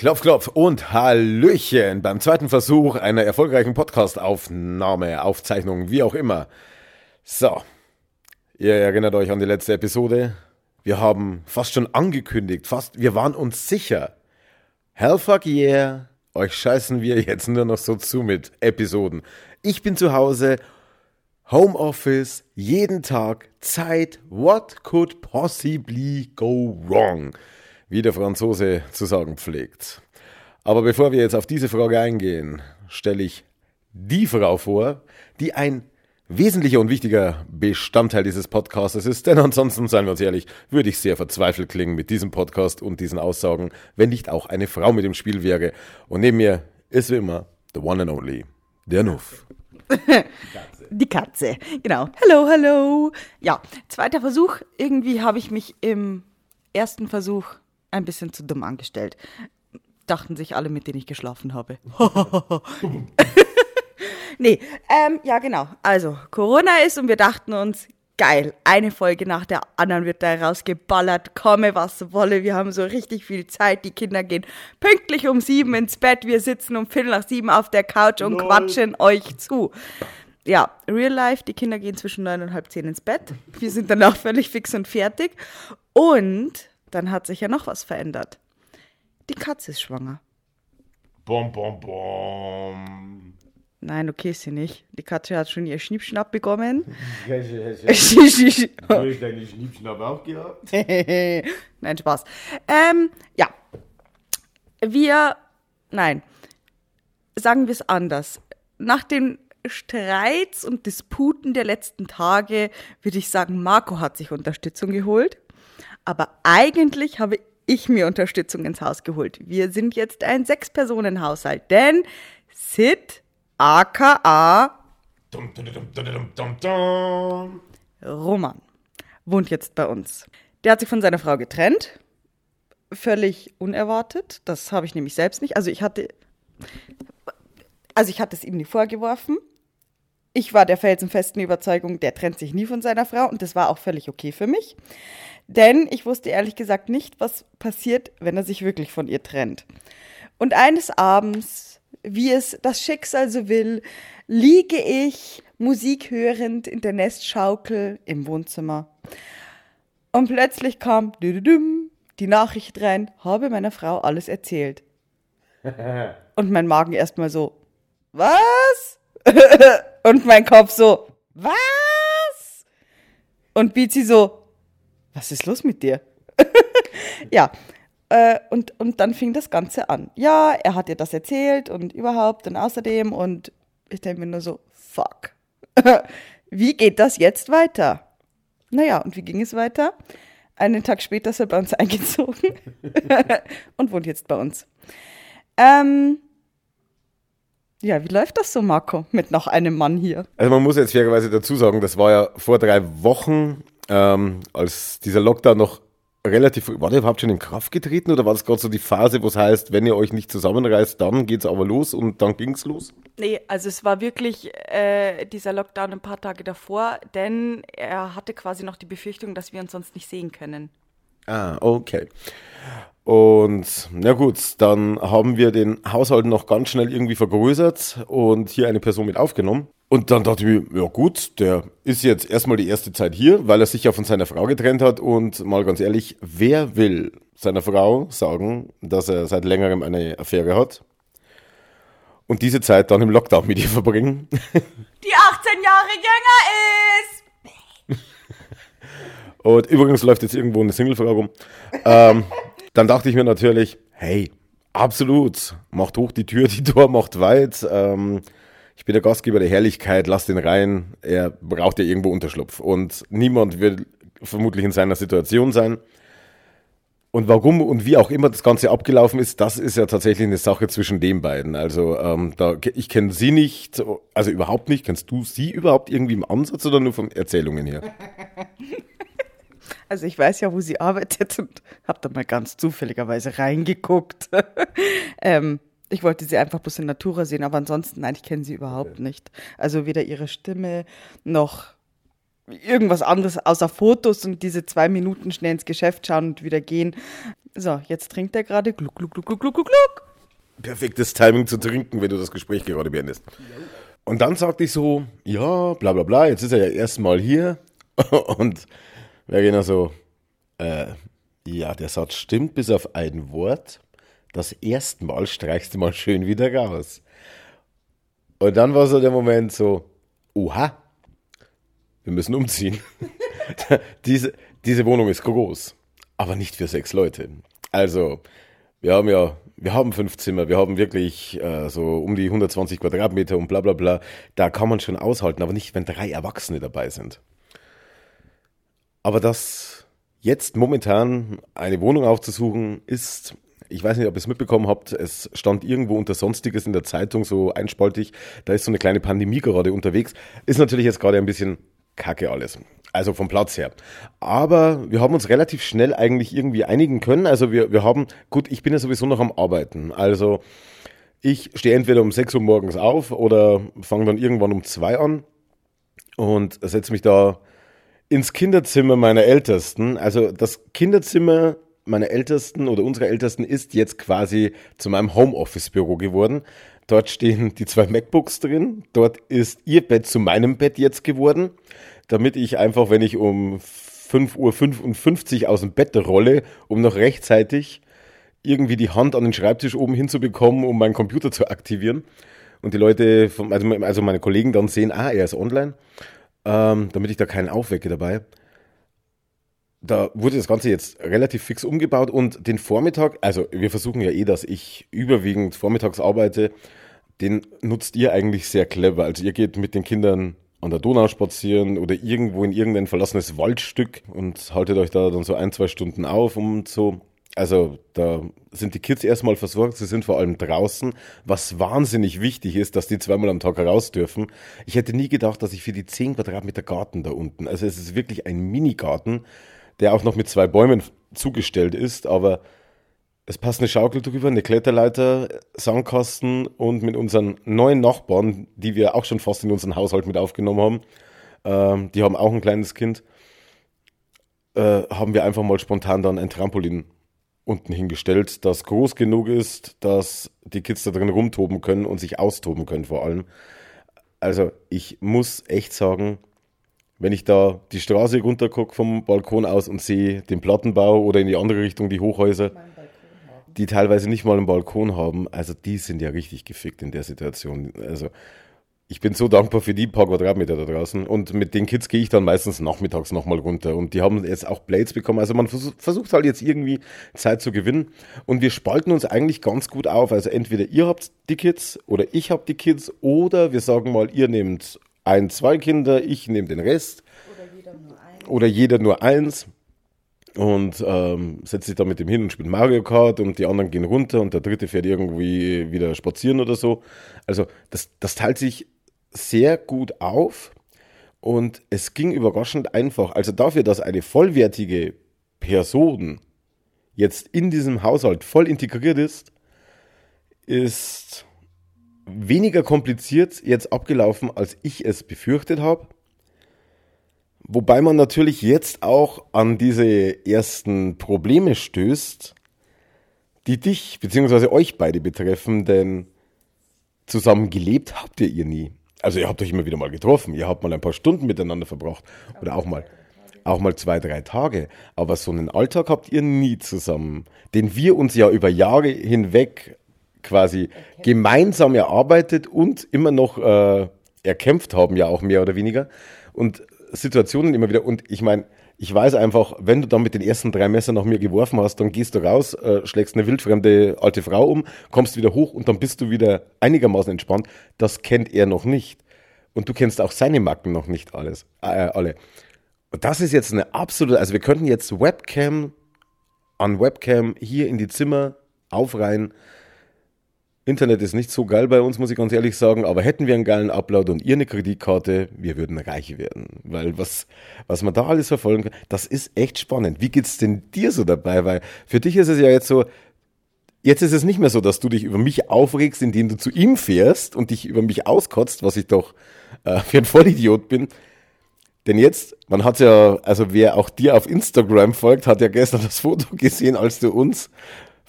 Klopf, klopf und Hallöchen beim zweiten Versuch einer erfolgreichen Podcast-Aufnahme, Aufzeichnung, wie auch immer. So, ihr erinnert euch an die letzte Episode. Wir haben fast schon angekündigt, fast, wir waren uns sicher. Hell fuck yeah, euch scheißen wir jetzt nur noch so zu mit Episoden. Ich bin zu Hause, Homeoffice, jeden Tag, Zeit, what could possibly go wrong? Wie der Franzose zu sagen pflegt. Aber bevor wir jetzt auf diese Frage eingehen, stelle ich die Frau vor, die ein wesentlicher und wichtiger Bestandteil dieses Podcasts ist, denn ansonsten, seien wir uns ehrlich, würde ich sehr verzweifelt klingen mit diesem Podcast und diesen Aussagen, wenn nicht auch eine Frau mit im Spiel wäre. Und neben mir ist wie immer the one and only, der Nuff. Die Katze, genau. Hallo, hallo. Ja, zweiter Versuch. Irgendwie habe ich mich im ersten Versuch ein bisschen zu dumm angestellt. Dachten sich alle, mit denen ich geschlafen habe. nee, ähm, ja genau. Also, Corona ist und wir dachten uns, geil, eine Folge nach der anderen wird da rausgeballert, komme was wolle, wir haben so richtig viel Zeit, die Kinder gehen pünktlich um sieben ins Bett, wir sitzen um Viertel nach sieben auf der Couch und Lol. quatschen euch zu. Ja, real life, die Kinder gehen zwischen neun und halb zehn ins Bett, wir sind danach völlig fix und fertig und dann hat sich ja noch was verändert. Die Katze ist schwanger. Bom, bom, bom. Nein, okay, ist sie nicht. Die Katze hat schon ihr Schnippschnapp bekommen. Hast du deine Schnippschnapp auch gehabt? Nein, Spaß. Ähm, ja. Wir, nein, sagen wir es anders. Nach den Streits und Disputen der letzten Tage würde ich sagen, Marco hat sich Unterstützung geholt aber eigentlich habe ich mir Unterstützung ins Haus geholt. Wir sind jetzt ein Sechs-Personen-Haushalt, denn Sid, aka Roman, wohnt jetzt bei uns. Der hat sich von seiner Frau getrennt. Völlig unerwartet. Das habe ich nämlich selbst nicht. Also ich hatte, also ich hatte es ihm nie vorgeworfen. Ich war der felsenfesten Überzeugung, der trennt sich nie von seiner Frau und das war auch völlig okay für mich. Denn ich wusste ehrlich gesagt nicht, was passiert, wenn er sich wirklich von ihr trennt. Und eines Abends, wie es das Schicksal so will, liege ich Musik hörend in der Nestschaukel im Wohnzimmer. Und plötzlich kam die Nachricht rein, habe meiner Frau alles erzählt. Und mein Magen erstmal so, was? Und mein Kopf so, was? Und Bizi so, was ist los mit dir? ja, äh, und, und dann fing das Ganze an. Ja, er hat ihr das erzählt und überhaupt und außerdem und ich denke mir nur so, fuck. wie geht das jetzt weiter? Naja, und wie ging es weiter? Einen Tag später ist er bei uns eingezogen und wohnt jetzt bei uns. Ähm, ja, wie läuft das so, Marco, mit noch einem Mann hier? Also man muss jetzt fairerweise dazu sagen, das war ja vor drei Wochen ähm, als dieser Lockdown noch relativ, war der überhaupt schon in Kraft getreten oder war das gerade so die Phase, wo es heißt, wenn ihr euch nicht zusammenreißt, dann geht es aber los und dann ging es los? Nee, also es war wirklich äh, dieser Lockdown ein paar Tage davor, denn er hatte quasi noch die Befürchtung, dass wir uns sonst nicht sehen können. Ah, okay. Und na gut, dann haben wir den Haushalt noch ganz schnell irgendwie vergrößert und hier eine Person mit aufgenommen. Und dann dachte ich mir, ja gut, der ist jetzt erstmal die erste Zeit hier, weil er sich ja von seiner Frau getrennt hat. Und mal ganz ehrlich, wer will seiner Frau sagen, dass er seit längerem eine Affäre hat? Und diese Zeit dann im Lockdown mit ihr verbringen? Die 18 Jahre jünger ist! Und übrigens läuft jetzt irgendwo eine Single-Frau rum. ähm, dann dachte ich mir natürlich, hey, absolut, macht hoch die Tür, die Tor macht weit. Ähm, ich bin der Gastgeber der Herrlichkeit, lass den rein. Er braucht ja irgendwo Unterschlupf. Und niemand wird vermutlich in seiner Situation sein. Und warum und wie auch immer das Ganze abgelaufen ist, das ist ja tatsächlich eine Sache zwischen den beiden. Also ähm, da, ich kenne sie nicht, also überhaupt nicht. Kennst du sie überhaupt irgendwie im Ansatz oder nur von Erzählungen her? Also ich weiß ja, wo sie arbeitet und habe da mal ganz zufälligerweise reingeguckt. ähm, ich wollte sie einfach bloß in Natura sehen, aber ansonsten, nein, ich kenne sie überhaupt okay. nicht. Also weder ihre Stimme noch irgendwas anderes außer Fotos und diese zwei Minuten schnell ins Geschäft schauen und wieder gehen. So, jetzt trinkt er gerade gluck, gluck, gluck, gluck, gluck, gluck. Perfektes Timing zu trinken, wenn du das Gespräch gerade beendest. Und dann sagte ich so, ja, bla bla bla, jetzt ist er ja erstmal hier. Und Verena so, äh, ja, der Satz stimmt bis auf ein Wort. Das erste Mal streichst du mal schön wieder raus. Und dann war so der Moment so, oha, wir müssen umziehen. diese, diese Wohnung ist groß, aber nicht für sechs Leute. Also, wir haben ja, wir haben fünf Zimmer, wir haben wirklich äh, so um die 120 Quadratmeter und bla bla bla. Da kann man schon aushalten, aber nicht, wenn drei Erwachsene dabei sind. Aber das jetzt momentan eine Wohnung aufzusuchen, ist, ich weiß nicht, ob ihr es mitbekommen habt, es stand irgendwo unter Sonstiges in der Zeitung so einspaltig, da ist so eine kleine Pandemie gerade unterwegs. Ist natürlich jetzt gerade ein bisschen kacke alles. Also vom Platz her. Aber wir haben uns relativ schnell eigentlich irgendwie einigen können. Also wir, wir haben, gut, ich bin ja sowieso noch am Arbeiten. Also ich stehe entweder um 6 Uhr morgens auf oder fange dann irgendwann um 2 an und setze mich da ins Kinderzimmer meiner Ältesten. Also das Kinderzimmer meiner Ältesten oder unserer Ältesten ist jetzt quasi zu meinem Homeoffice-Büro geworden. Dort stehen die zwei MacBooks drin. Dort ist ihr Bett zu meinem Bett jetzt geworden, damit ich einfach, wenn ich um 5.55 Uhr aus dem Bett rolle, um noch rechtzeitig irgendwie die Hand an den Schreibtisch oben hinzubekommen, um meinen Computer zu aktivieren. Und die Leute, vom, also, also meine Kollegen dann sehen, ah, er ist online ähm, damit ich da keinen aufwecke dabei. Da wurde das Ganze jetzt relativ fix umgebaut und den Vormittag, also wir versuchen ja eh, dass ich überwiegend vormittags arbeite, den nutzt ihr eigentlich sehr clever. Also ihr geht mit den Kindern an der Donau spazieren oder irgendwo in irgendein verlassenes Waldstück und haltet euch da dann so ein, zwei Stunden auf, um so also da sind die Kids erstmal versorgt, sie sind vor allem draußen, was wahnsinnig wichtig ist, dass die zweimal am Tag raus dürfen. Ich hätte nie gedacht, dass ich für die 10 Quadratmeter Garten da unten, also es ist wirklich ein Minigarten, der auch noch mit zwei Bäumen zugestellt ist, aber es passt eine Schaukel drüber, eine Kletterleiter, Sandkasten und mit unseren neuen Nachbarn, die wir auch schon fast in unseren Haushalt mit aufgenommen haben, ähm, die haben auch ein kleines Kind, äh, haben wir einfach mal spontan dann ein Trampolin unten hingestellt, das groß genug ist, dass die Kids da drin rumtoben können und sich austoben können vor allem. Also ich muss echt sagen, wenn ich da die Straße runter gucke vom Balkon aus und sehe den Plattenbau oder in die andere Richtung die Hochhäuser, die teilweise nicht mal einen Balkon haben, also die sind ja richtig gefickt in der Situation. Also ich bin so dankbar für die paar Quadratmeter da draußen. Und mit den Kids gehe ich dann meistens nachmittags nochmal runter. Und die haben jetzt auch Blades bekommen. Also man versucht halt jetzt irgendwie Zeit zu gewinnen. Und wir spalten uns eigentlich ganz gut auf. Also entweder ihr habt die Kids oder ich habe die Kids. Oder wir sagen mal, ihr nehmt ein, zwei Kinder, ich nehme den Rest. Oder jeder nur eins. Oder jeder nur eins. Und ähm, setzt sich da mit dem hin und spielt Mario Kart und die anderen gehen runter und der dritte fährt irgendwie wieder spazieren oder so. Also das, das teilt sich sehr gut auf und es ging überraschend einfach. Also dafür, dass eine vollwertige Person jetzt in diesem Haushalt voll integriert ist, ist weniger kompliziert jetzt abgelaufen, als ich es befürchtet habe. Wobei man natürlich jetzt auch an diese ersten Probleme stößt, die dich bzw. euch beide betreffen, denn zusammen gelebt habt ihr ihr nie. Also ihr habt euch immer wieder mal getroffen, ihr habt mal ein paar Stunden miteinander verbracht oder auch mal, auch mal zwei, drei Tage. Aber so einen Alltag habt ihr nie zusammen, den wir uns ja über Jahre hinweg quasi gemeinsam erarbeitet und immer noch äh, erkämpft haben, ja auch mehr oder weniger. Und Situationen immer wieder. Und ich meine, ich weiß einfach, wenn du dann mit den ersten drei Messern nach mir geworfen hast, dann gehst du raus, äh, schlägst eine wildfremde alte Frau um, kommst wieder hoch und dann bist du wieder einigermaßen entspannt. Das kennt er noch nicht. Und du kennst auch seine Macken noch nicht alles, äh, alle. Und das ist jetzt eine absolute, also wir könnten jetzt Webcam an Webcam hier in die Zimmer aufreihen Internet ist nicht so geil bei uns, muss ich ganz ehrlich sagen, aber hätten wir einen geilen Upload und ihr eine Kreditkarte, wir würden reich werden. Weil was, was man da alles verfolgen kann, das ist echt spannend. Wie geht's denn dir so dabei? Weil für dich ist es ja jetzt so, jetzt ist es nicht mehr so, dass du dich über mich aufregst, indem du zu ihm fährst und dich über mich auskotzt, was ich doch äh, für ein Vollidiot bin. Denn jetzt, man hat ja, also wer auch dir auf Instagram folgt, hat ja gestern das Foto gesehen, als du uns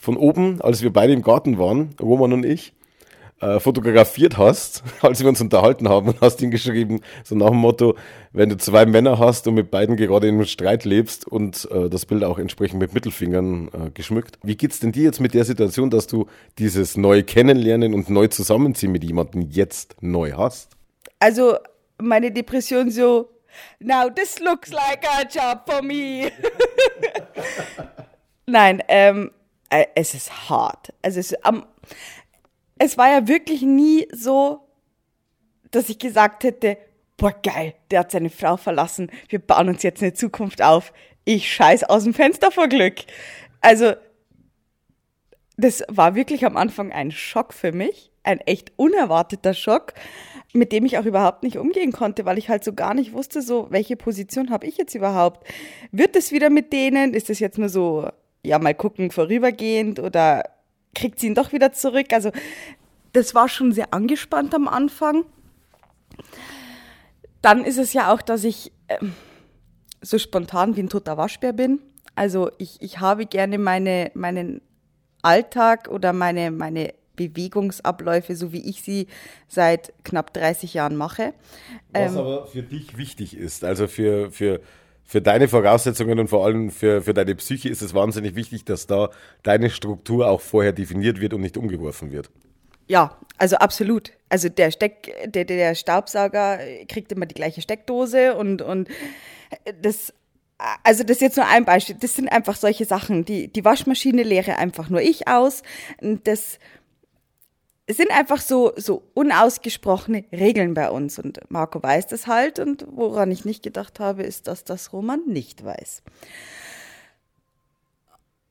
von oben, als wir beide im Garten waren, Roman und ich, äh, fotografiert hast, als wir uns unterhalten haben und hast ihn geschrieben, so nach dem Motto, wenn du zwei Männer hast und mit beiden gerade in einem Streit lebst und äh, das Bild auch entsprechend mit Mittelfingern äh, geschmückt. Wie geht's denn dir jetzt mit der Situation, dass du dieses neu kennenlernen und neu zusammenziehen mit jemandem jetzt neu hast? Also meine Depression so, now this looks like a job for me. Nein, ähm, äh, es ist hart. Also es, ähm, es war ja wirklich nie so, dass ich gesagt hätte, boah geil, der hat seine Frau verlassen, wir bauen uns jetzt eine Zukunft auf. Ich scheiß aus dem Fenster vor Glück. Also, das war wirklich am Anfang ein Schock für mich, ein echt unerwarteter Schock, mit dem ich auch überhaupt nicht umgehen konnte, weil ich halt so gar nicht wusste, so welche Position habe ich jetzt überhaupt? Wird es wieder mit denen? Ist es jetzt nur so, ja, mal gucken, vorübergehend oder kriegt sie ihn doch wieder zurück? Also, das war schon sehr angespannt am Anfang. Dann ist es ja auch, dass ich äh, so spontan wie ein toter Waschbär bin. Also ich, ich habe gerne meine, meinen Alltag oder meine, meine Bewegungsabläufe, so wie ich sie seit knapp 30 Jahren mache. Was ähm, aber für dich wichtig ist, also für, für, für deine Voraussetzungen und vor allem für, für deine Psyche ist es wahnsinnig wichtig, dass da deine Struktur auch vorher definiert wird und nicht umgeworfen wird. Ja, also absolut. Also der Steck, der, der Staubsauger kriegt immer die gleiche Steckdose und, und das also das ist jetzt nur ein Beispiel. Das sind einfach solche Sachen. Die, die Waschmaschine leere einfach nur ich aus. Das sind einfach so, so unausgesprochene Regeln bei uns. Und Marco weiß das halt. Und woran ich nicht gedacht habe, ist, dass das Roman nicht weiß.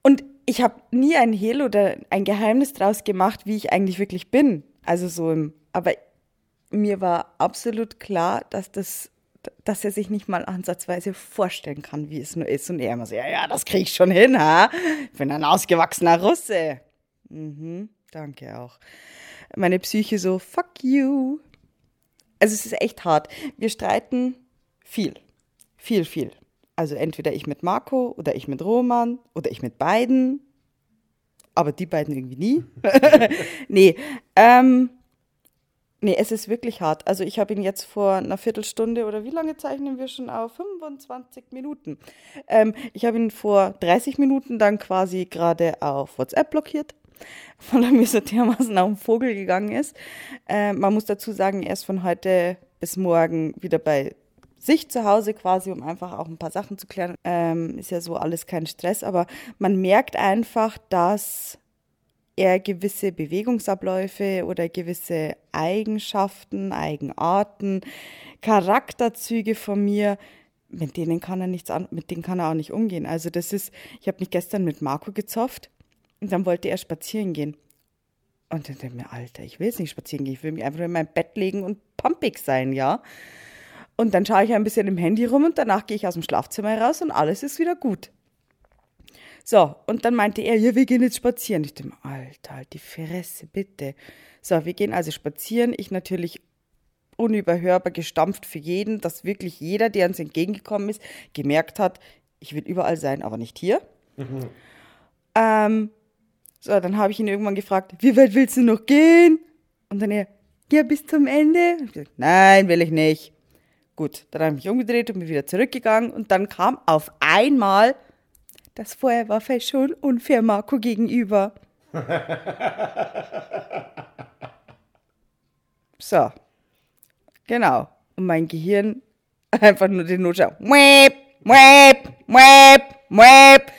Und ich habe nie ein Hehl oder ein Geheimnis draus gemacht, wie ich eigentlich wirklich bin. Also so im, aber mir war absolut klar, dass das dass er sich nicht mal ansatzweise vorstellen kann, wie es nur ist. Und er immer so, ja, ja, das kriege ich schon hin, ha? Ich bin ein ausgewachsener Russe. Mhm, danke auch. Meine Psyche so, fuck you. Also es ist echt hart. Wir streiten viel. Viel, viel. Also entweder ich mit Marco oder ich mit Roman oder ich mit beiden. Aber die beiden irgendwie nie. nee. Ähm, Nee, es ist wirklich hart. Also ich habe ihn jetzt vor einer Viertelstunde oder wie lange zeichnen wir schon auf? 25 Minuten. Ähm, ich habe ihn vor 30 Minuten dann quasi gerade auf WhatsApp blockiert, weil er mir so dermaßen auf den Vogel gegangen ist. Ähm, man muss dazu sagen, er ist von heute bis morgen wieder bei sich zu Hause quasi, um einfach auch ein paar Sachen zu klären. Ähm, ist ja so alles kein Stress, aber man merkt einfach, dass er gewisse Bewegungsabläufe oder gewisse Eigenschaften, Eigenarten, Charakterzüge von mir, mit denen kann er nichts an, mit denen kann er auch nicht umgehen. Also das ist, ich habe mich gestern mit Marco gezofft und dann wollte er spazieren gehen. Und dann dachte ich mir, Alter, ich will jetzt nicht spazieren gehen, ich will mich einfach in mein Bett legen und pumpig sein, ja. Und dann schaue ich ein bisschen im Handy rum und danach gehe ich aus dem Schlafzimmer raus und alles ist wieder gut. So, und dann meinte er, ja, wir gehen jetzt spazieren. Ich dachte, Alter, halt die Fresse, bitte. So, wir gehen also spazieren. Ich natürlich unüberhörbar gestampft für jeden, dass wirklich jeder, der uns entgegengekommen ist, gemerkt hat, ich will überall sein, aber nicht hier. Mhm. Ähm, so, dann habe ich ihn irgendwann gefragt, wie weit willst du noch gehen? Und dann er, ja, bis zum Ende. Ich gesagt, Nein, will ich nicht. Gut, dann habe ich mich umgedreht und bin wieder zurückgegangen und dann kam auf einmal das vorher war vielleicht schon unfair Marco gegenüber. so. Genau. Und mein Gehirn einfach nur den Notschau. Mwep, mwep, mwep, mwep.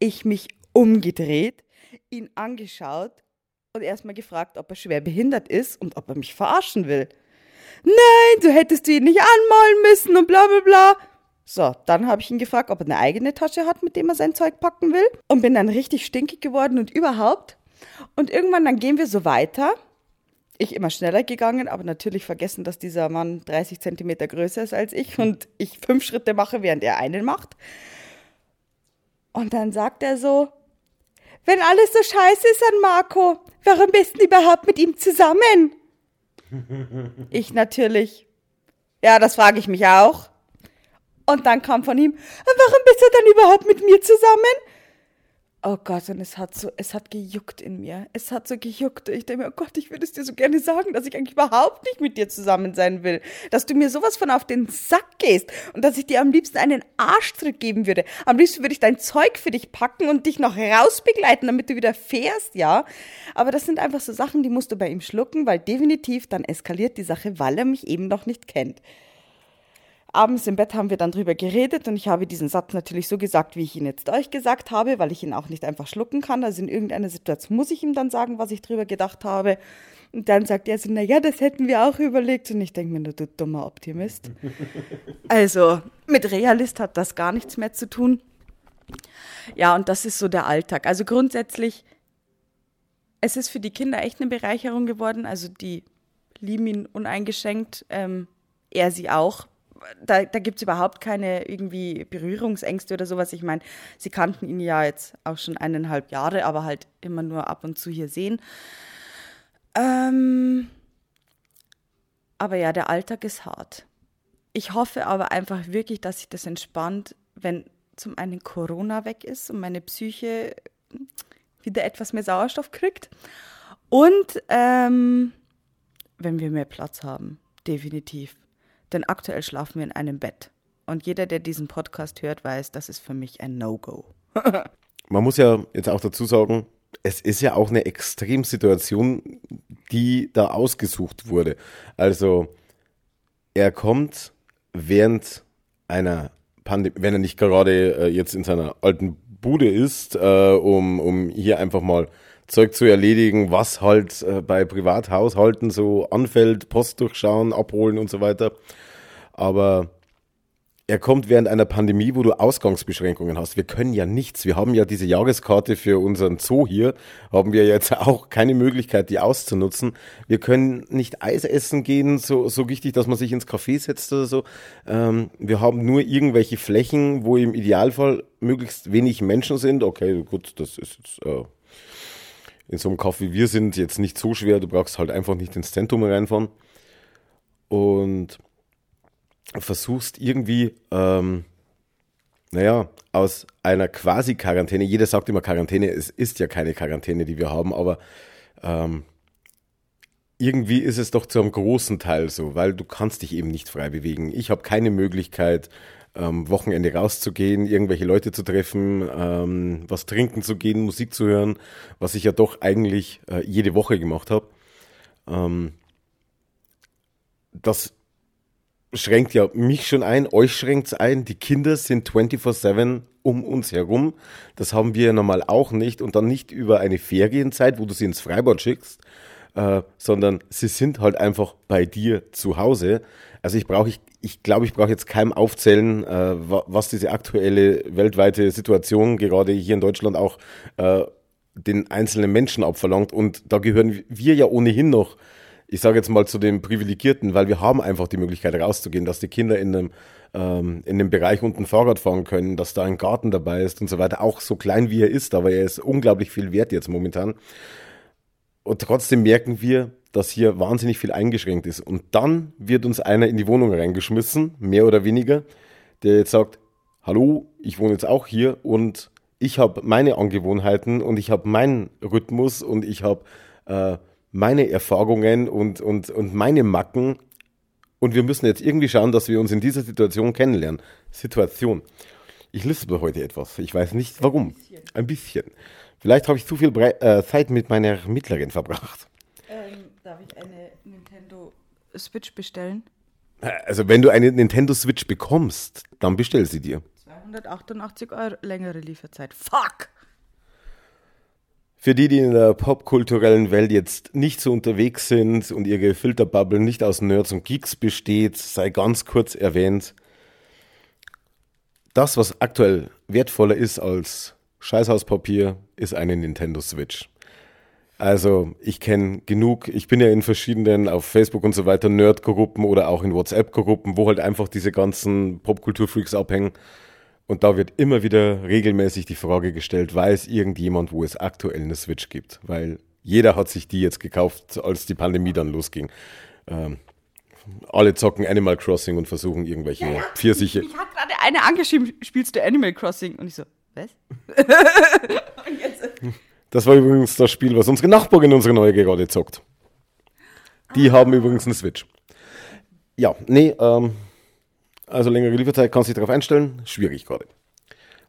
Ich mich umgedreht, ihn angeschaut und erstmal gefragt, ob er schwer behindert ist und ob er mich verarschen will. Nein, du hättest ihn nicht anmalen müssen und bla bla bla. So, dann habe ich ihn gefragt, ob er eine eigene Tasche hat, mit dem er sein Zeug packen will. Und bin dann richtig stinkig geworden und überhaupt. Und irgendwann dann gehen wir so weiter. Ich immer schneller gegangen, aber natürlich vergessen, dass dieser Mann 30 Zentimeter größer ist als ich und ich fünf Schritte mache, während er einen macht. Und dann sagt er so, wenn alles so scheiße ist an Marco, warum bist du überhaupt mit ihm zusammen? ich natürlich. Ja, das frage ich mich auch. Und dann kam von ihm, warum bist du denn überhaupt mit mir zusammen? Oh Gott, und es hat so, es hat gejuckt in mir. Es hat so gejuckt. Ich denke mir, oh Gott, ich würde es dir so gerne sagen, dass ich eigentlich überhaupt nicht mit dir zusammen sein will. Dass du mir sowas von auf den Sack gehst und dass ich dir am liebsten einen Arschtritt geben würde. Am liebsten würde ich dein Zeug für dich packen und dich noch rausbegleiten, damit du wieder fährst, ja. Aber das sind einfach so Sachen, die musst du bei ihm schlucken, weil definitiv dann eskaliert die Sache, weil er mich eben noch nicht kennt. Abends im Bett haben wir dann drüber geredet und ich habe diesen Satz natürlich so gesagt, wie ich ihn jetzt euch gesagt habe, weil ich ihn auch nicht einfach schlucken kann. Also in irgendeiner Situation muss ich ihm dann sagen, was ich drüber gedacht habe. Und dann sagt er so, naja, das hätten wir auch überlegt. Und ich denke mir, du dummer Optimist. also mit Realist hat das gar nichts mehr zu tun. Ja, und das ist so der Alltag. Also grundsätzlich, es ist für die Kinder echt eine Bereicherung geworden. Also die lieben ihn uneingeschenkt. Ähm, er sie auch da, da gibt es überhaupt keine irgendwie Berührungsängste oder sowas. Ich meine, sie kannten ihn ja jetzt auch schon eineinhalb Jahre, aber halt immer nur ab und zu hier sehen. Ähm, aber ja, der Alltag ist hart. Ich hoffe aber einfach wirklich, dass sich das entspannt, wenn zum einen Corona weg ist und meine Psyche wieder etwas mehr Sauerstoff kriegt. Und ähm, wenn wir mehr Platz haben, definitiv. Denn aktuell schlafen wir in einem Bett. Und jeder, der diesen Podcast hört, weiß, das ist für mich ein No-Go. Man muss ja jetzt auch dazu sagen, es ist ja auch eine Extremsituation, die da ausgesucht wurde. Also er kommt während einer Pandemie, wenn er nicht gerade äh, jetzt in seiner alten Bude ist, äh, um, um hier einfach mal Zeug zu erledigen, was halt äh, bei Privathaushalten so anfällt, Post durchschauen, abholen und so weiter. Aber er kommt während einer Pandemie, wo du Ausgangsbeschränkungen hast. Wir können ja nichts. Wir haben ja diese Jahreskarte für unseren Zoo hier, haben wir jetzt auch keine Möglichkeit, die auszunutzen. Wir können nicht Eis essen gehen, so, so wichtig, dass man sich ins Café setzt oder so. Ähm, wir haben nur irgendwelche Flächen, wo im Idealfall möglichst wenig Menschen sind. Okay, gut, das ist jetzt äh, in so einem Kauf wie wir sind jetzt nicht so schwer. Du brauchst halt einfach nicht ins Zentrum reinfahren. Und versuchst irgendwie, ähm, naja, aus einer quasi Quarantäne, jeder sagt immer Quarantäne, es ist ja keine Quarantäne, die wir haben, aber ähm, irgendwie ist es doch zu einem großen Teil so, weil du kannst dich eben nicht frei bewegen. Ich habe keine Möglichkeit, ähm, Wochenende rauszugehen, irgendwelche Leute zu treffen, ähm, was trinken zu gehen, Musik zu hören, was ich ja doch eigentlich äh, jede Woche gemacht habe. Ähm, das schränkt ja mich schon ein, euch schränkt es ein. Die Kinder sind 24-7 um uns herum. Das haben wir ja normal auch nicht. Und dann nicht über eine Ferienzeit, wo du sie ins Freibad schickst, äh, sondern sie sind halt einfach bei dir zu Hause. Also ich brauche, ich, ich glaube, ich brauche jetzt keinem aufzählen, äh, was diese aktuelle weltweite Situation gerade hier in Deutschland auch äh, den einzelnen Menschen abverlangt. Und da gehören wir ja ohnehin noch, ich sage jetzt mal zu den Privilegierten, weil wir haben einfach die Möglichkeit rauszugehen, dass die Kinder in einem ähm, in dem Bereich unten Fahrrad fahren können, dass da ein Garten dabei ist und so weiter. Auch so klein wie er ist, aber er ist unglaublich viel wert jetzt momentan. Und trotzdem merken wir, dass hier wahnsinnig viel eingeschränkt ist. Und dann wird uns einer in die Wohnung reingeschmissen, mehr oder weniger, der jetzt sagt, hallo, ich wohne jetzt auch hier und ich habe meine Angewohnheiten und ich habe meinen Rhythmus und ich habe äh, meine Erfahrungen und, und, und meine Macken. Und wir müssen jetzt irgendwie schauen, dass wir uns in dieser Situation kennenlernen. Situation. Ich lispel heute etwas. Ich weiß nicht warum. Ein bisschen. Vielleicht habe ich zu viel Bre äh, Zeit mit meiner Mittlerin verbracht. Ähm, darf ich eine Nintendo Switch bestellen? Also wenn du eine Nintendo Switch bekommst, dann bestell sie dir. 288 Euro längere Lieferzeit. Fuck! Für die, die in der popkulturellen Welt jetzt nicht so unterwegs sind und ihre Filterbubble nicht aus Nerds und Geeks besteht, sei ganz kurz erwähnt. Das, was aktuell wertvoller ist als Scheißhauspapier ist eine Nintendo Switch. Also ich kenne genug, ich bin ja in verschiedenen auf Facebook und so weiter Nerd-Gruppen oder auch in WhatsApp-Gruppen, wo halt einfach diese ganzen Popkultur-Freaks abhängen. Und da wird immer wieder regelmäßig die Frage gestellt, weiß irgendjemand, wo es aktuell eine Switch gibt? Weil jeder hat sich die jetzt gekauft, als die Pandemie dann losging. Ähm, alle zocken Animal Crossing und versuchen irgendwelche ja, ja. Pfirsiche. Ich hat gerade eine angeschrieben, spielst du Animal Crossing? Und ich so, was? das war übrigens das Spiel, was unsere Nachbarin, unsere neue gerade zockt. Die ah. haben übrigens eine Switch. Ja, nee, ähm, also längere Lieferzeit kannst du dich darauf einstellen. Schwierig gerade.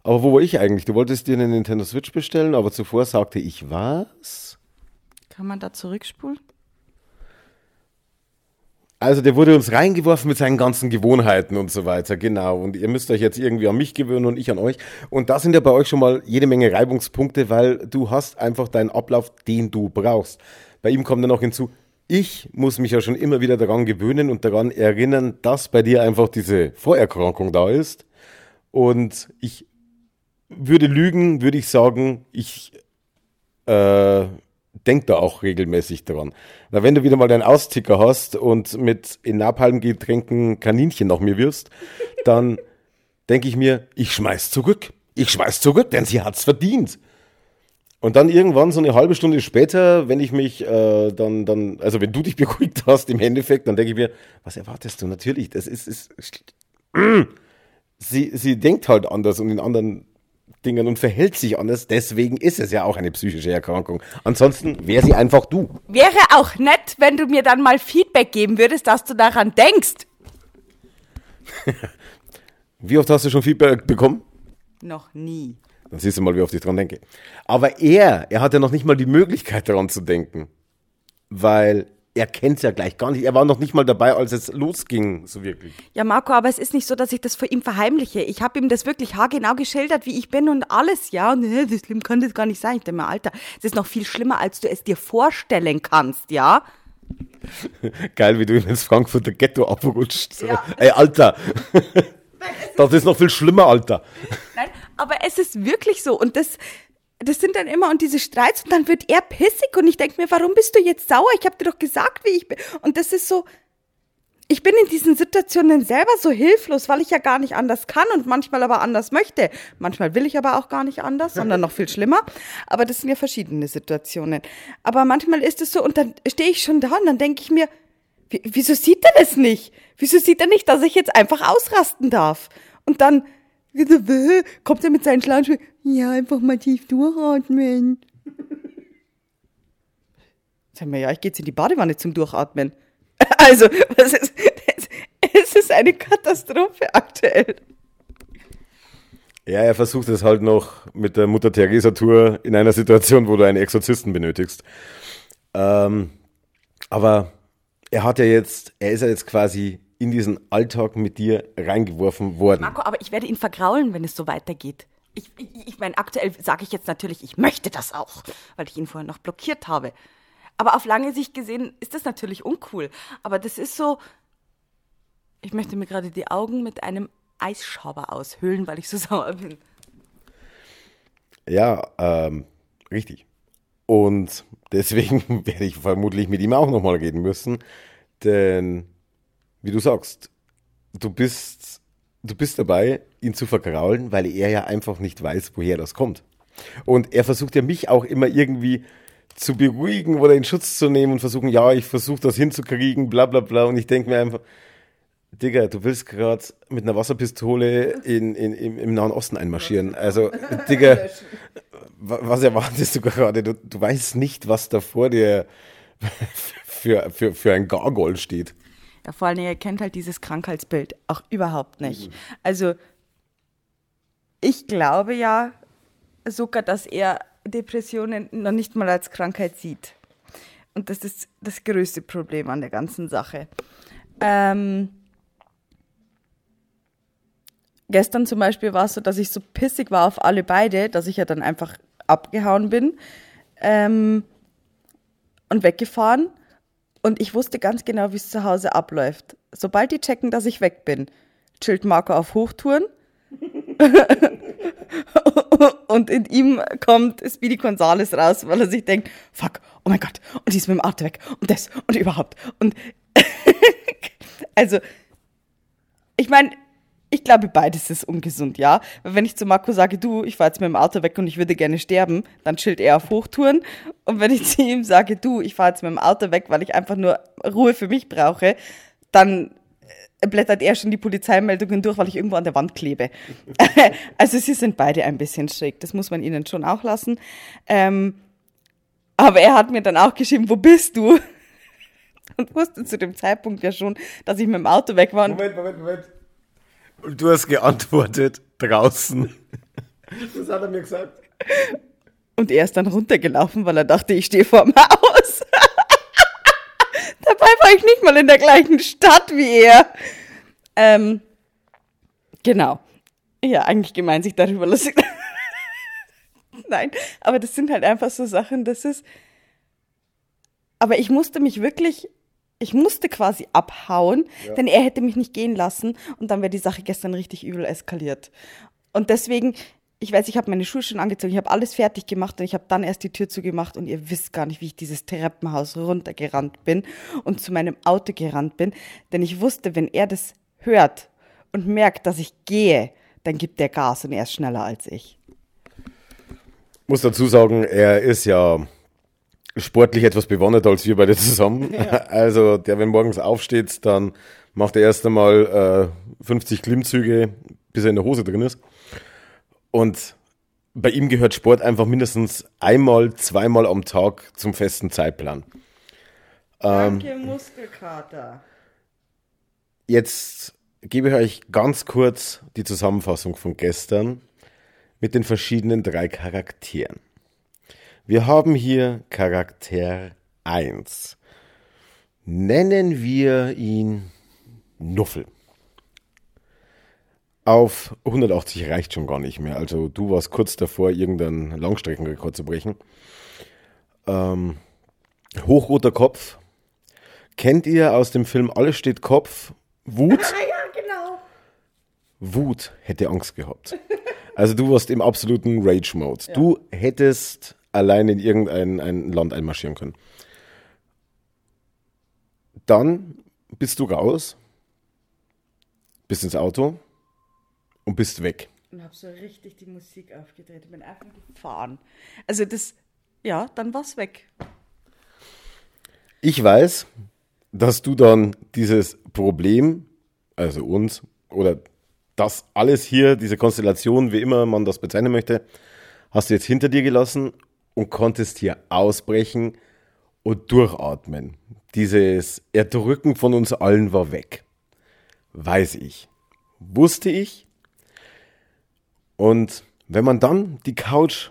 Aber wo war ich eigentlich? Du wolltest dir eine Nintendo Switch bestellen, aber zuvor sagte ich was? Kann man da zurückspulen? Also der wurde uns reingeworfen mit seinen ganzen Gewohnheiten und so weiter, genau. Und ihr müsst euch jetzt irgendwie an mich gewöhnen und ich an euch. Und da sind ja bei euch schon mal jede Menge Reibungspunkte, weil du hast einfach deinen Ablauf, den du brauchst. Bei ihm kommt dann noch hinzu, ich muss mich ja schon immer wieder daran gewöhnen und daran erinnern, dass bei dir einfach diese Vorerkrankung da ist. Und ich würde lügen, würde ich sagen, ich äh, denke da auch regelmäßig dran. Na, wenn du wieder mal deinen Austicker hast und mit in Napalm-Getränken Kaninchen nach mir wirst, dann denke ich mir, ich schmeiß zurück. Ich schmeiß zurück, denn sie hat's verdient. Und dann irgendwann so eine halbe Stunde später, wenn ich mich äh, dann, dann, also wenn du dich beruhigt hast im Endeffekt, dann denke ich mir, was erwartest du? Natürlich, das ist, ist, ist sie, sie denkt halt anders und in anderen Dingen und verhält sich anders. Deswegen ist es ja auch eine psychische Erkrankung. Ansonsten wäre sie einfach du. Wäre auch nett, wenn du mir dann mal Feedback geben würdest, dass du daran denkst. wie oft hast du schon Feedback bekommen? Noch nie. Dann siehst du mal, wie oft ich dran denke. Aber er, er hat ja noch nicht mal die Möglichkeit daran zu denken. Weil er kennt es ja gleich gar nicht. Er war noch nicht mal dabei, als es losging, so wirklich. Ja, Marco, aber es ist nicht so, dass ich das vor ihm verheimliche. Ich habe ihm das wirklich haargenau geschildert, wie ich bin und alles, ja. Und äh, das schlimm kann das gar nicht sein. Ich denke mir, Alter, es ist noch viel schlimmer, als du es dir vorstellen kannst, ja. Geil, wie du ihn ins Frankfurter Ghetto abrutscht. So. Ja. Ey, Alter. das ist noch viel schlimmer, Alter. Nein, aber es ist wirklich so. Und das, das sind dann immer und diese Streits und dann wird er pissig und ich denke mir, warum bist du jetzt sauer? Ich habe dir doch gesagt, wie ich bin. Und das ist so, ich bin in diesen Situationen selber so hilflos, weil ich ja gar nicht anders kann und manchmal aber anders möchte. Manchmal will ich aber auch gar nicht anders, sondern noch viel schlimmer. Aber das sind ja verschiedene Situationen. Aber manchmal ist es so und dann stehe ich schon da und dann denke ich mir, wieso sieht er das nicht? Wieso sieht er nicht, dass ich jetzt einfach ausrasten darf? Und dann Kommt er mit seinen schlauen Schuhen? Ja, einfach mal tief durchatmen. Sag mal, ja, ich gehe jetzt in die Badewanne zum Durchatmen. Also, es ist, es ist eine Katastrophe aktuell. Ja, er versucht es halt noch mit der Mutter Teresa Tour in einer Situation, wo du einen Exorzisten benötigst. Ähm, aber er hat ja jetzt, er ist ja jetzt quasi in diesen Alltag mit dir reingeworfen worden. Marco, aber ich werde ihn vergraulen, wenn es so weitergeht. Ich, ich, ich meine, aktuell sage ich jetzt natürlich, ich möchte das auch, weil ich ihn vorher noch blockiert habe. Aber auf lange Sicht gesehen ist das natürlich uncool. Aber das ist so, ich möchte mir gerade die Augen mit einem Eisschauber aushöhlen, weil ich so sauer bin. Ja, ähm, richtig. Und deswegen werde ich vermutlich mit ihm auch nochmal reden müssen, denn wie du sagst, du bist, du bist dabei, ihn zu vergraulen, weil er ja einfach nicht weiß, woher das kommt. Und er versucht ja mich auch immer irgendwie zu beruhigen oder in Schutz zu nehmen und versuchen, ja, ich versuche das hinzukriegen, bla bla bla. Und ich denke mir einfach, Digga, du willst gerade mit einer Wasserpistole in, in, im, im Nahen Osten einmarschieren. Also, Digga, was erwartest du gerade? Du, du weißt nicht, was da vor dir für, für, für ein Gargoyle steht. Ja, vor allem, er kennt halt dieses Krankheitsbild auch überhaupt nicht. Mhm. Also, ich glaube ja sogar, dass er Depressionen noch nicht mal als Krankheit sieht. Und das ist das größte Problem an der ganzen Sache. Ähm, gestern zum Beispiel war es so, dass ich so pissig war auf alle beide, dass ich ja dann einfach abgehauen bin ähm, und weggefahren. Und ich wusste ganz genau, wie es zu Hause abläuft. Sobald die checken, dass ich weg bin, chillt Marco auf Hochtouren. und in ihm kommt Speedy Gonzales raus, weil er sich denkt, fuck, oh mein Gott, und die ist mit dem Auto weg und das und überhaupt. Und also, ich meine, ich glaube, beides ist ungesund, ja. Wenn ich zu Marco sage, du, ich fahre jetzt mit dem Auto weg und ich würde gerne sterben, dann chillt er auf Hochtouren. Und wenn ich zu ihm sage, du, ich fahre jetzt mit dem Auto weg, weil ich einfach nur Ruhe für mich brauche, dann äh, blättert er schon die Polizeimeldungen durch, weil ich irgendwo an der Wand klebe. also sie sind beide ein bisschen schräg, das muss man ihnen schon auch lassen. Ähm, aber er hat mir dann auch geschrieben, wo bist du? Und wusste zu dem Zeitpunkt ja schon, dass ich mit dem Auto weg war. Moment, Moment, Moment. Und du hast geantwortet, draußen. Was hat er mir gesagt? Und er ist dann runtergelaufen, weil er dachte, ich stehe vor dem Haus. Dabei war ich nicht mal in der gleichen Stadt wie er. Ähm, genau. Ja, eigentlich gemein sich darüber lustig. Nein, aber das sind halt einfach so Sachen, das ist. Aber ich musste mich wirklich, ich musste quasi abhauen, ja. denn er hätte mich nicht gehen lassen und dann wäre die Sache gestern richtig übel eskaliert. Und deswegen, ich weiß, ich habe meine Schuhe schon angezogen, ich habe alles fertig gemacht und ich habe dann erst die Tür zugemacht und ihr wisst gar nicht, wie ich dieses Treppenhaus runtergerannt bin und zu meinem Auto gerannt bin, denn ich wusste, wenn er das hört und merkt, dass ich gehe, dann gibt der Gas und er ist schneller als ich. Ich muss dazu sagen, er ist ja sportlich etwas bewanderter als wir beide zusammen. Ja. Also der, wenn morgens aufsteht, dann macht er erst einmal äh, 50 Klimmzüge, bis er in der Hose drin ist. Und bei ihm gehört Sport einfach mindestens einmal, zweimal am Tag zum festen Zeitplan. Danke, ähm, Muskelkater. Jetzt gebe ich euch ganz kurz die Zusammenfassung von gestern mit den verschiedenen drei Charakteren. Wir haben hier Charakter 1. Nennen wir ihn Nuffel auf 180 reicht schon gar nicht mehr. Also du warst kurz davor, irgendeinen Langstreckenrekord zu brechen. Ähm, hochroter Kopf. Kennt ihr aus dem Film Alles steht Kopf? Wut? ja, genau. Wut hätte Angst gehabt. Also du warst im absoluten Rage-Mode. Ja. Du hättest allein in irgendein ein Land einmarschieren können. Dann bist du raus, bist ins Auto, und bist weg. Und hab so richtig die Musik aufgedreht und bin einfach gefahren. Also das, ja, dann war's weg. Ich weiß, dass du dann dieses Problem, also uns, oder das alles hier, diese Konstellation, wie immer man das bezeichnen möchte, hast du jetzt hinter dir gelassen und konntest hier ausbrechen und durchatmen. Dieses Erdrücken von uns allen war weg. Weiß ich. Wusste ich. Und wenn man dann die Couch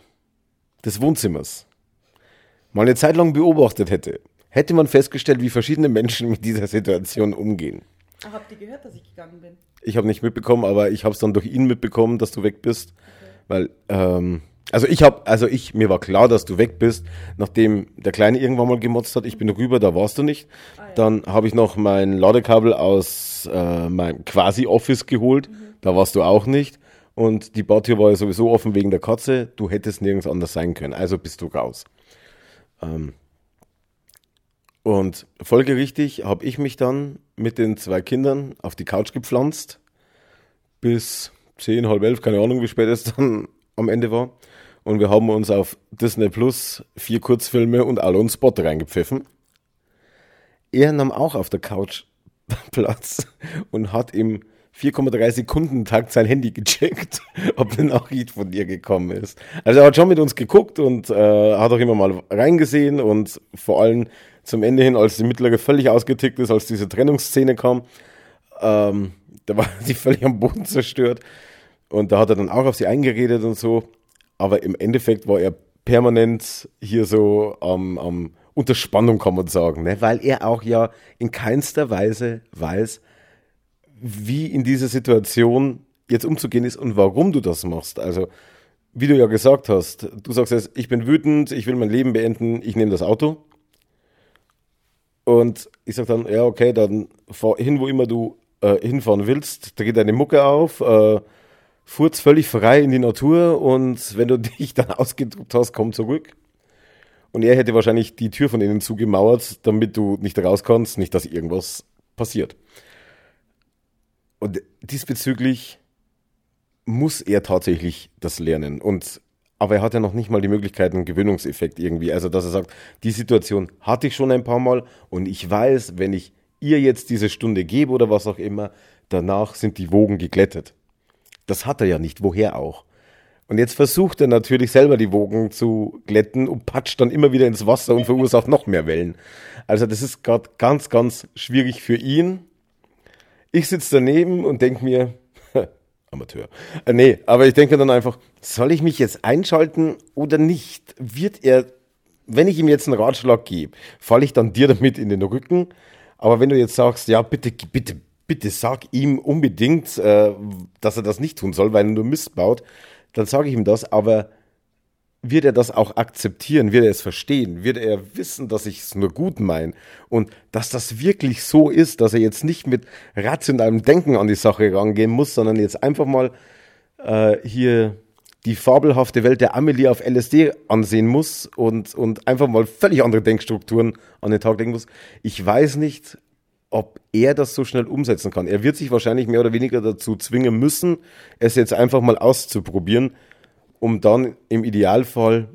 des Wohnzimmers mal eine Zeit lang beobachtet hätte, hätte man festgestellt, wie verschiedene Menschen mit dieser Situation umgehen. Ach, habt ihr gehört, dass ich gegangen bin? Ich habe nicht mitbekommen, aber ich habe es dann durch ihn mitbekommen, dass du weg bist. Okay. Weil, ähm, also ich habe, also ich, mir war klar, dass du weg bist, nachdem der Kleine irgendwann mal gemotzt hat. Ich bin rüber, da warst du nicht. Ah, ja. Dann habe ich noch mein Ladekabel aus äh, meinem Quasi-Office geholt. Mhm. Da warst du auch nicht. Und die Bartür war ja sowieso offen wegen der Katze. Du hättest nirgends anders sein können. Also bist du raus. Ähm und folgerichtig habe ich mich dann mit den zwei Kindern auf die Couch gepflanzt. Bis zehn, halb elf, keine Ahnung, wie spät es dann am Ende war. Und wir haben uns auf Disney Plus vier Kurzfilme und einen Spot reingepfiffen. Er nahm auch auf der Couch Platz und hat im 4,3 Sekunden Takt sein Handy gecheckt, ob eine Nachricht von dir gekommen ist. Also er hat schon mit uns geguckt und äh, hat auch immer mal reingesehen und vor allem zum Ende hin, als die mittlere völlig ausgetickt ist, als diese Trennungsszene kam, ähm, da war sie völlig am Boden zerstört und da hat er dann auch auf sie eingeredet und so, aber im Endeffekt war er permanent hier so am, am unter Spannung, kann man sagen, ne? weil er auch ja in keinster Weise weiß, wie in dieser Situation jetzt umzugehen ist und warum du das machst. Also, wie du ja gesagt hast, du sagst jetzt, ich bin wütend, ich will mein Leben beenden, ich nehme das Auto. Und ich sage dann, ja, okay, dann fahr hin, wo immer du äh, hinfahren willst, dreh deine Mucke auf, äh, furz völlig frei in die Natur und wenn du dich dann ausgedruckt hast, komm zurück. Und er hätte wahrscheinlich die Tür von innen zugemauert, damit du nicht raus kannst, nicht, dass irgendwas passiert. Und diesbezüglich muss er tatsächlich das lernen. Und aber er hat ja noch nicht mal die Möglichkeit, einen Gewöhnungseffekt irgendwie. Also, dass er sagt, die Situation hatte ich schon ein paar Mal und ich weiß, wenn ich ihr jetzt diese Stunde gebe oder was auch immer, danach sind die Wogen geglättet. Das hat er ja nicht, woher auch. Und jetzt versucht er natürlich selber die Wogen zu glätten und patscht dann immer wieder ins Wasser und verursacht noch mehr Wellen. Also das ist gerade ganz, ganz schwierig für ihn. Ich sitze daneben und denke mir, Amateur. Äh, nee, aber ich denke dann einfach, soll ich mich jetzt einschalten oder nicht? Wird er, wenn ich ihm jetzt einen Ratschlag gebe, falle ich dann dir damit in den Rücken? Aber wenn du jetzt sagst, ja, bitte, bitte, bitte sag ihm unbedingt, äh, dass er das nicht tun soll, weil er nur Mist baut, dann sage ich ihm das, aber wird er das auch akzeptieren? Wird er es verstehen? Wird er wissen, dass ich es nur gut meine? Und dass das wirklich so ist, dass er jetzt nicht mit rationalem Denken an die Sache rangehen muss, sondern jetzt einfach mal äh, hier die fabelhafte Welt der Amelie auf LSD ansehen muss und, und einfach mal völlig andere Denkstrukturen an den Tag legen muss. Ich weiß nicht, ob er das so schnell umsetzen kann. Er wird sich wahrscheinlich mehr oder weniger dazu zwingen müssen, es jetzt einfach mal auszuprobieren, um dann im Idealfall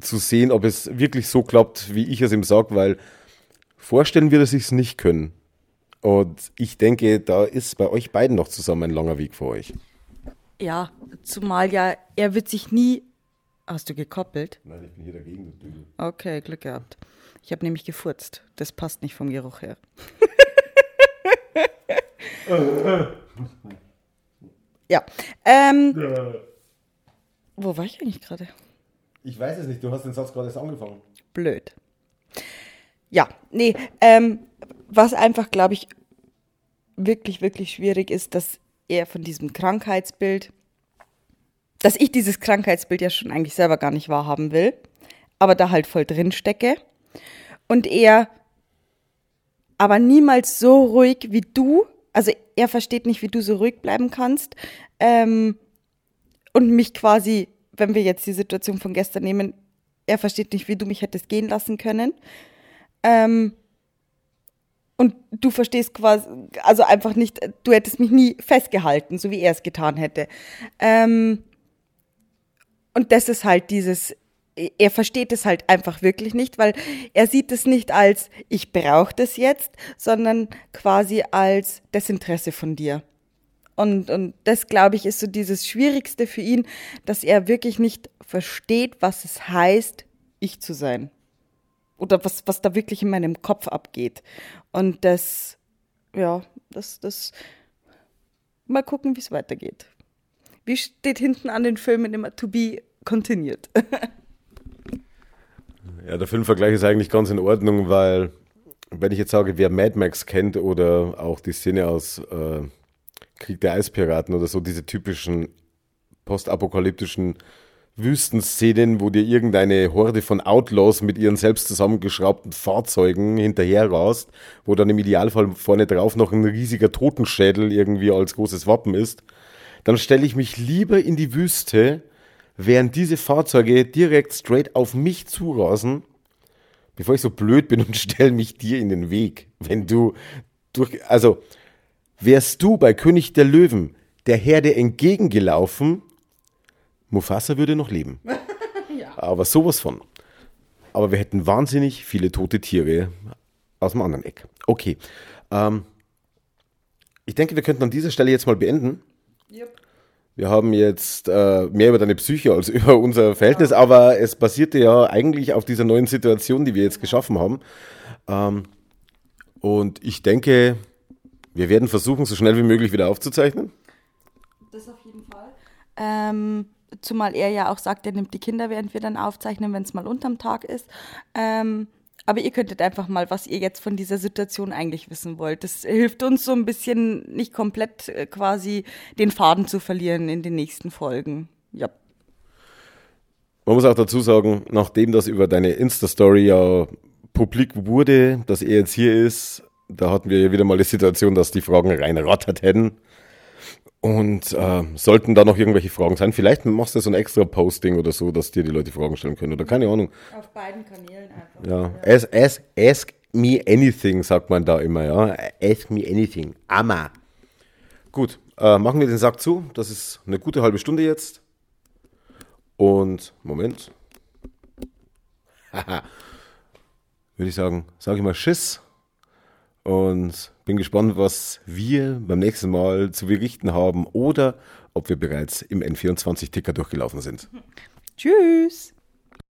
zu sehen, ob es wirklich so klappt, wie ich es ihm sage, weil vorstellen wird er sich nicht können. Und ich denke, da ist bei euch beiden noch zusammen ein langer Weg vor euch. Ja, zumal ja, er wird sich nie. Hast du gekoppelt? Nein, ich bin hier dagegen. Okay, Glück gehabt. Ich habe nämlich gefurzt. Das passt nicht vom Geruch her. ja. Ähm, wo war ich eigentlich gerade? Ich weiß es nicht, du hast den Satz gerade erst angefangen. Blöd. Ja, nee, ähm, was einfach, glaube ich, wirklich, wirklich schwierig ist, dass er von diesem Krankheitsbild, dass ich dieses Krankheitsbild ja schon eigentlich selber gar nicht wahrhaben will, aber da halt voll drin stecke und er aber niemals so ruhig wie du, also er versteht nicht, wie du so ruhig bleiben kannst ähm, und mich quasi, wenn wir jetzt die Situation von gestern nehmen, er versteht nicht, wie du mich hättest gehen lassen können. Ähm, und du verstehst quasi, also einfach nicht, du hättest mich nie festgehalten, so wie er es getan hätte. Ähm, und das ist halt dieses, er versteht es halt einfach wirklich nicht, weil er sieht es nicht als ich brauche das jetzt, sondern quasi als Desinteresse von dir. Und, und das, glaube ich, ist so dieses Schwierigste für ihn, dass er wirklich nicht versteht, was es heißt, ich zu sein. Oder was, was da wirklich in meinem Kopf abgeht. Und das, ja, das, das, mal gucken, wie es weitergeht. Wie steht hinten an den Filmen immer to be continued? Ja, der Filmvergleich ist eigentlich ganz in Ordnung, weil wenn ich jetzt sage, wer Mad Max kennt oder auch die Szene aus äh, Krieg der Eispiraten oder so, diese typischen postapokalyptischen Wüstenszenen, wo dir irgendeine Horde von Outlaws mit ihren selbst zusammengeschraubten Fahrzeugen hinterher rast, wo dann im Idealfall vorne drauf noch ein riesiger Totenschädel irgendwie als großes Wappen ist, dann stelle ich mich lieber in die Wüste während diese Fahrzeuge direkt straight auf mich zurasen, bevor ich so blöd bin und stelle mich dir in den Weg. Wenn du durch, also wärst du bei König der Löwen der Herde entgegengelaufen, Mufasa würde noch leben. ja. Aber sowas von. Aber wir hätten wahnsinnig viele tote Tiere aus dem anderen Eck. Okay. Ähm, ich denke, wir könnten an dieser Stelle jetzt mal beenden. Wir haben jetzt äh, mehr über deine Psyche als über unser Verhältnis, aber es basierte ja eigentlich auf dieser neuen Situation, die wir jetzt geschaffen haben. Ähm, und ich denke, wir werden versuchen, so schnell wie möglich wieder aufzuzeichnen. Das auf jeden Fall. Ähm, zumal er ja auch sagt, er nimmt die Kinder, während wir dann aufzeichnen, wenn es mal unterm Tag ist. Ähm, aber ihr könntet einfach mal, was ihr jetzt von dieser Situation eigentlich wissen wollt. Das hilft uns so ein bisschen nicht komplett äh, quasi den Faden zu verlieren in den nächsten Folgen. Ja. Man muss auch dazu sagen, nachdem das über deine Insta-Story ja publik wurde, dass er jetzt hier ist, da hatten wir ja wieder mal die Situation, dass die Fragen rein rattert hätten. Und äh, sollten da noch irgendwelche Fragen sein, vielleicht machst du so ein extra Posting oder so, dass dir die Leute Fragen stellen können oder keine Ahnung. Auf beiden Kanälen einfach. Ja, ask, ask, ask me anything, sagt man da immer, ja. Ask me anything. Amma. Gut, äh, machen wir den Sack zu. Das ist eine gute halbe Stunde jetzt. Und, Moment. Würde ich sagen, sage ich mal Schiss. und bin gespannt, was wir beim nächsten Mal zu berichten haben oder ob wir bereits im N24-Ticker durchgelaufen sind. Tschüss.